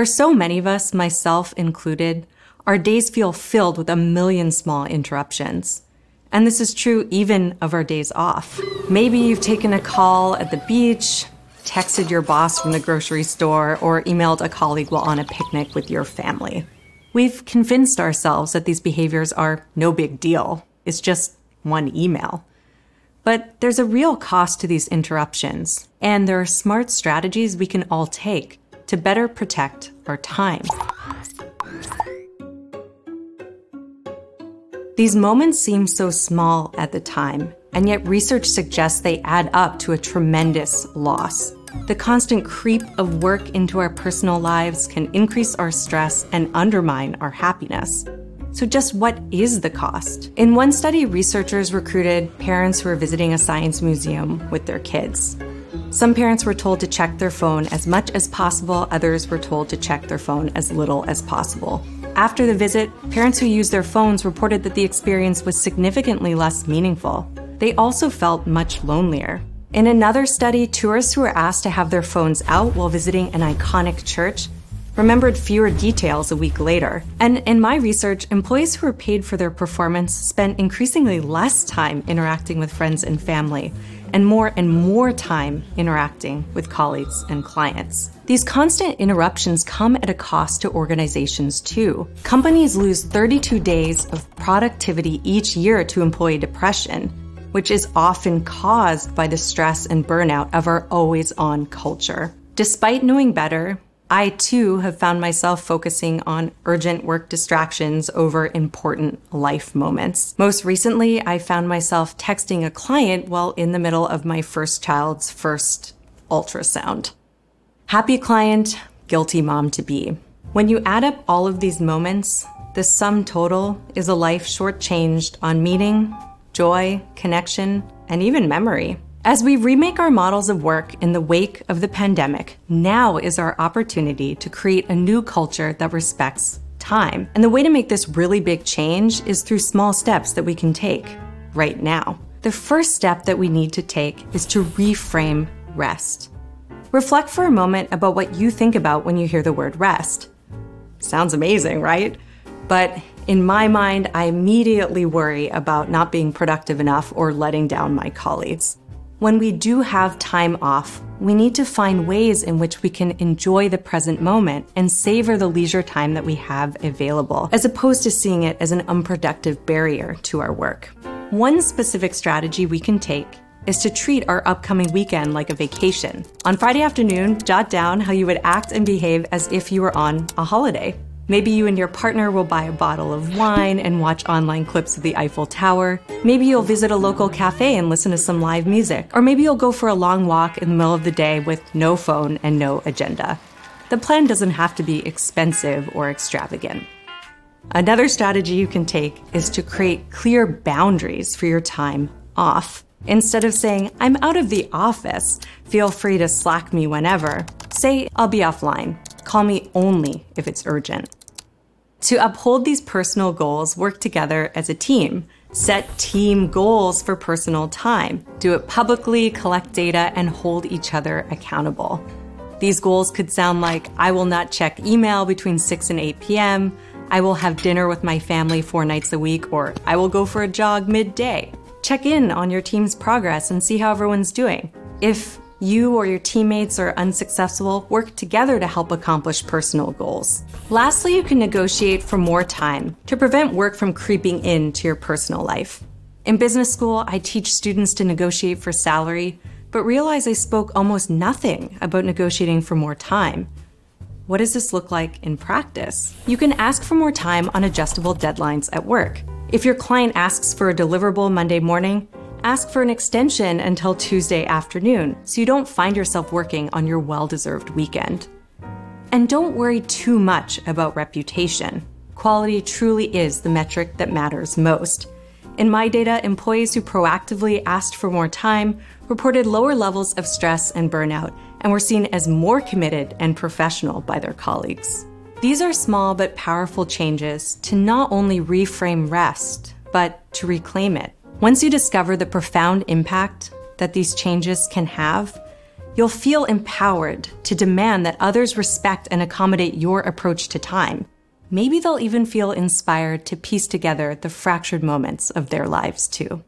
For so many of us, myself included, our days feel filled with a million small interruptions. And this is true even of our days off. Maybe you've taken a call at the beach, texted your boss from the grocery store, or emailed a colleague while on a picnic with your family. We've convinced ourselves that these behaviors are no big deal. It's just one email. But there's a real cost to these interruptions, and there are smart strategies we can all take to better protect our time. These moments seem so small at the time, and yet research suggests they add up to a tremendous loss. The constant creep of work into our personal lives can increase our stress and undermine our happiness. So, just what is the cost? In one study, researchers recruited parents who were visiting a science museum with their kids. Some parents were told to check their phone as much as possible, others were told to check their phone as little as possible. After the visit, parents who used their phones reported that the experience was significantly less meaningful. They also felt much lonelier. In another study, tourists who were asked to have their phones out while visiting an iconic church remembered fewer details a week later. And in my research, employees who were paid for their performance spent increasingly less time interacting with friends and family, and more and more time interacting with colleagues and clients. These constant interruptions come at a cost to organizations too. Companies lose 32 days of productivity each year to employee depression, which is often caused by the stress and burnout of our always on culture. Despite knowing better, I too have found myself focusing on urgent work distractions over important life moments. Most recently, I found myself texting a client while in the middle of my first child's first ultrasound. Happy client, guilty mom to be. When you add up all of these moments, the sum total is a life shortchanged on meaning, joy, connection, and even memory. As we remake our models of work in the wake of the pandemic, now is our opportunity to create a new culture that respects time. And the way to make this really big change is through small steps that we can take right now. The first step that we need to take is to reframe rest. Reflect for a moment about what you think about when you hear the word rest. Sounds amazing, right? But in my mind, I immediately worry about not being productive enough or letting down my colleagues. When we do have time off, we need to find ways in which we can enjoy the present moment and savor the leisure time that we have available, as opposed to seeing it as an unproductive barrier to our work. One specific strategy we can take is to treat our upcoming weekend like a vacation. On Friday afternoon, jot down how you would act and behave as if you were on a holiday. Maybe you and your partner will buy a bottle of wine and watch online clips of the Eiffel Tower. Maybe you'll visit a local cafe and listen to some live music. Or maybe you'll go for a long walk in the middle of the day with no phone and no agenda. The plan doesn't have to be expensive or extravagant. Another strategy you can take is to create clear boundaries for your time off. Instead of saying, I'm out of the office, feel free to slack me whenever, say, I'll be offline. Call me only if it's urgent. To uphold these personal goals, work together as a team. Set team goals for personal time. Do it publicly, collect data, and hold each other accountable. These goals could sound like I will not check email between 6 and 8 p.m., I will have dinner with my family four nights a week, or I will go for a jog midday. Check in on your team's progress and see how everyone's doing. If you or your teammates are unsuccessful, work together to help accomplish personal goals. Lastly, you can negotiate for more time to prevent work from creeping into your personal life. In business school, I teach students to negotiate for salary, but realize I spoke almost nothing about negotiating for more time. What does this look like in practice? You can ask for more time on adjustable deadlines at work. If your client asks for a deliverable Monday morning, ask for an extension until Tuesday afternoon so you don't find yourself working on your well deserved weekend. And don't worry too much about reputation. Quality truly is the metric that matters most. In my data, employees who proactively asked for more time reported lower levels of stress and burnout and were seen as more committed and professional by their colleagues. These are small but powerful changes to not only reframe rest, but to reclaim it. Once you discover the profound impact that these changes can have, You'll feel empowered to demand that others respect and accommodate your approach to time. Maybe they'll even feel inspired to piece together the fractured moments of their lives, too.